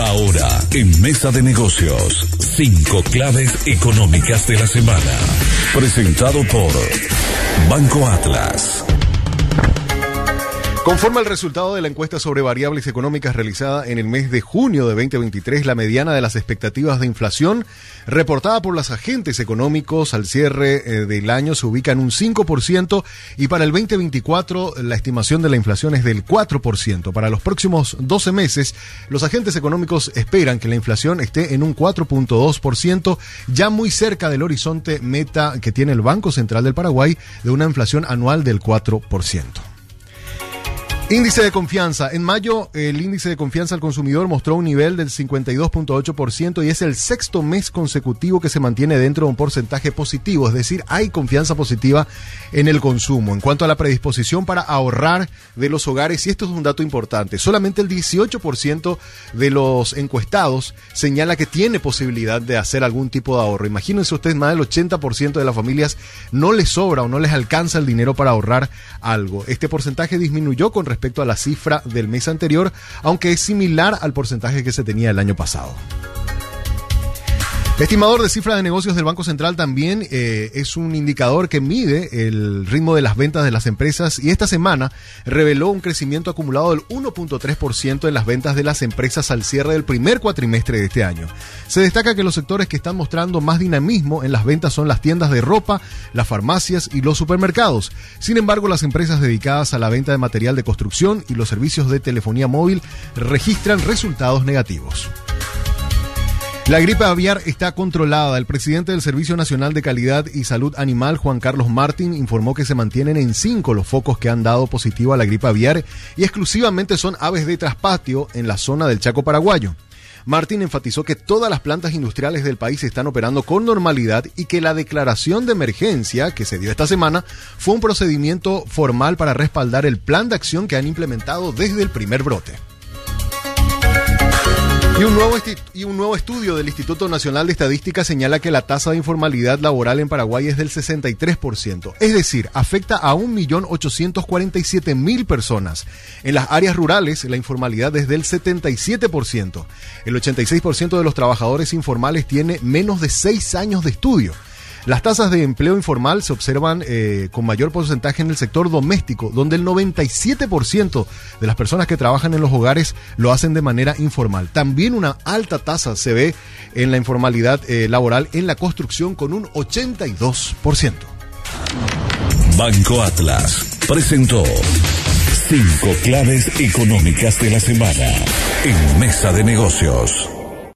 Ahora, en Mesa de Negocios, cinco claves económicas de la semana. Presentado por Banco Atlas. Conforme al resultado de la encuesta sobre variables económicas realizada en el mes de junio de 2023, la mediana de las expectativas de inflación reportada por los agentes económicos al cierre eh, del año se ubica en un 5% y para el 2024 la estimación de la inflación es del 4%. Para los próximos 12 meses, los agentes económicos esperan que la inflación esté en un 4.2%, ya muy cerca del horizonte meta que tiene el Banco Central del Paraguay de una inflación anual del 4%. Índice de confianza. En mayo, el índice de confianza al consumidor mostró un nivel del 52.8% y es el sexto mes consecutivo que se mantiene dentro de un porcentaje positivo, es decir, hay confianza positiva en el consumo. En cuanto a la predisposición para ahorrar de los hogares, y esto es un dato importante, solamente el 18% de los encuestados señala que tiene posibilidad de hacer algún tipo de ahorro. Imagínense ustedes, más del 80% de las familias no les sobra o no les alcanza el dinero para ahorrar algo. Este porcentaje disminuyó con respecto respecto a la cifra del mes anterior, aunque es similar al porcentaje que se tenía el año pasado. Estimador de cifra de negocios del Banco Central también eh, es un indicador que mide el ritmo de las ventas de las empresas y esta semana reveló un crecimiento acumulado del 1.3% en las ventas de las empresas al cierre del primer cuatrimestre de este año. Se destaca que los sectores que están mostrando más dinamismo en las ventas son las tiendas de ropa, las farmacias y los supermercados. Sin embargo, las empresas dedicadas a la venta de material de construcción y los servicios de telefonía móvil registran resultados negativos. La gripe aviar está controlada. El presidente del Servicio Nacional de Calidad y Salud Animal, Juan Carlos Martín, informó que se mantienen en cinco los focos que han dado positivo a la gripe aviar y exclusivamente son aves de traspatio en la zona del Chaco paraguayo. Martín enfatizó que todas las plantas industriales del país están operando con normalidad y que la declaración de emergencia que se dio esta semana fue un procedimiento formal para respaldar el plan de acción que han implementado desde el primer brote. Y un, nuevo y un nuevo estudio del Instituto Nacional de Estadística señala que la tasa de informalidad laboral en Paraguay es del 63%, es decir, afecta a 1.847.000 personas. En las áreas rurales, la informalidad es del 77%. El 86% de los trabajadores informales tiene menos de 6 años de estudio. Las tasas de empleo informal se observan eh, con mayor porcentaje en el sector doméstico, donde el 97% de las personas que trabajan en los hogares lo hacen de manera informal. También una alta tasa se ve en la informalidad eh, laboral en la construcción con un 82%. Banco Atlas presentó cinco claves económicas de la semana en Mesa de Negocios.